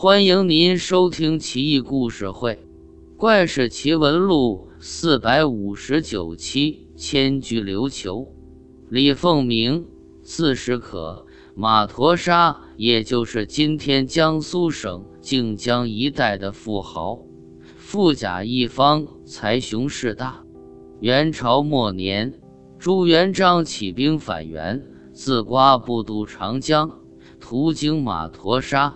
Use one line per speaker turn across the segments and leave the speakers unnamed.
欢迎您收听《奇异故事会·怪事奇闻录》四百五十九期《千居琉球》。李凤鸣，字时可，马陀沙，也就是今天江苏省靖江一带的富豪，富甲一方，才雄势大。元朝末年，朱元璋起兵反元，自瓜不渡长江，途经马陀沙。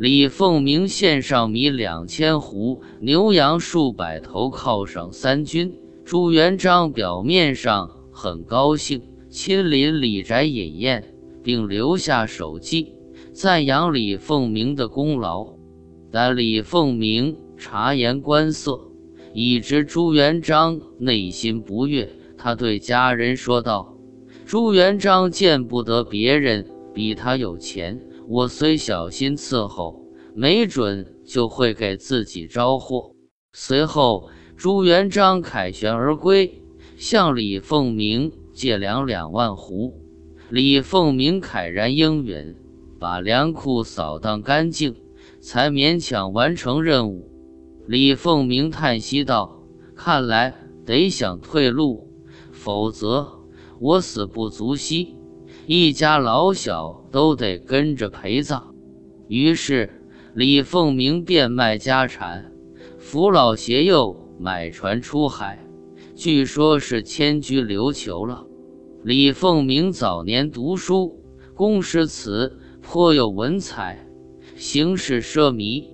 李凤鸣献上米两千斛，牛羊数百头，犒赏三军。朱元璋表面上很高兴，亲临李宅饮宴，并留下手记，赞扬李凤鸣的功劳。但李凤鸣察言观色，已知朱元璋内心不悦，他对家人说道：“朱元璋见不得别人比他有钱。”我虽小心伺候，没准就会给自己招祸。随后，朱元璋凯旋而归，向李凤鸣借粮两万斛。李凤鸣慨然应允，把粮库扫荡干净，才勉强完成任务。李凤鸣叹息道：“看来得想退路，否则我死不足惜。”一家老小都得跟着陪葬，于是李凤鸣变卖家产，扶老携幼买船出海，据说是迁居琉球了。李凤鸣早年读书，工诗词颇有文采，行事奢靡。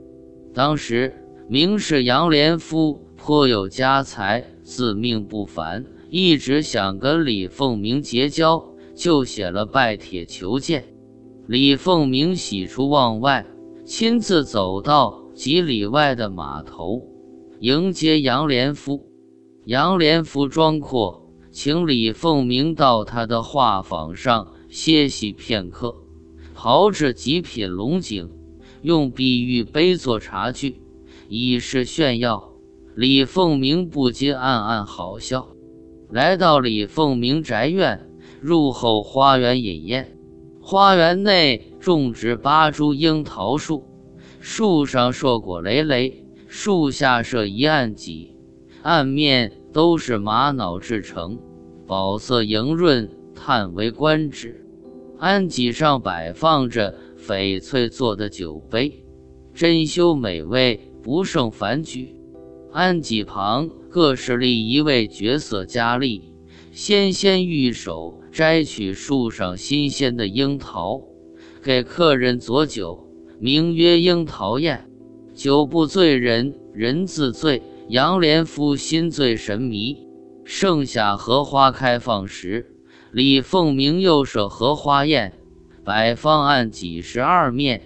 当时名士杨连夫颇有家财，自命不凡，一直想跟李凤鸣结交。就写了拜帖求见，李凤鸣喜出望外，亲自走到几里外的码头迎接杨连夫。杨连夫装阔，请李凤鸣到他的画舫上歇息片刻，炮制极品龙井，用碧玉杯做茶具，以示炫耀。李凤鸣不禁暗暗好笑。来到李凤鸣宅院。入后花园饮宴，花园内种植八株樱桃树，树上硕果累累，树下设一案几，案面都是玛瑙制成，宝色莹润，叹为观止。案几上摆放着翡翠做的酒杯，珍馐美味，不胜凡举。案几旁各是立一位绝色佳丽，纤纤玉手。摘取树上新鲜的樱桃，给客人佐酒，名曰樱桃宴。酒不醉人人自醉，杨连夫心醉神迷。盛夏荷花开放时，李凤鸣又设荷花宴，摆放案几十二面，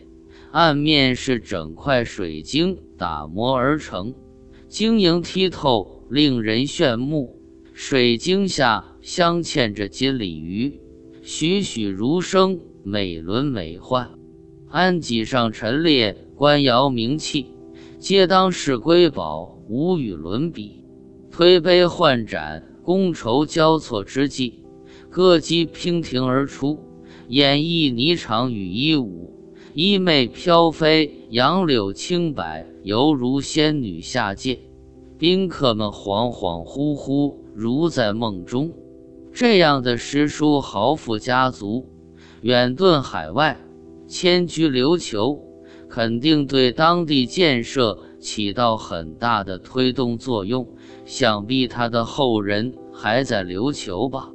案面是整块水晶打磨而成，晶莹剔透，令人炫目。水晶下。镶嵌着金鲤鱼，栩栩如生，美轮美奂。案几上陈列官窑名器，皆当是瑰宝，无与伦比。推杯换盏，觥筹交错之际，歌姬娉婷而出，演绎霓裳羽衣舞，衣袂飘飞，杨柳轻摆，犹如仙女下界。宾客们恍恍惚惚，如在梦中。这样的诗书豪富家族，远遁海外，迁居琉球，肯定对当地建设起到很大的推动作用。想必他的后人还在琉球吧。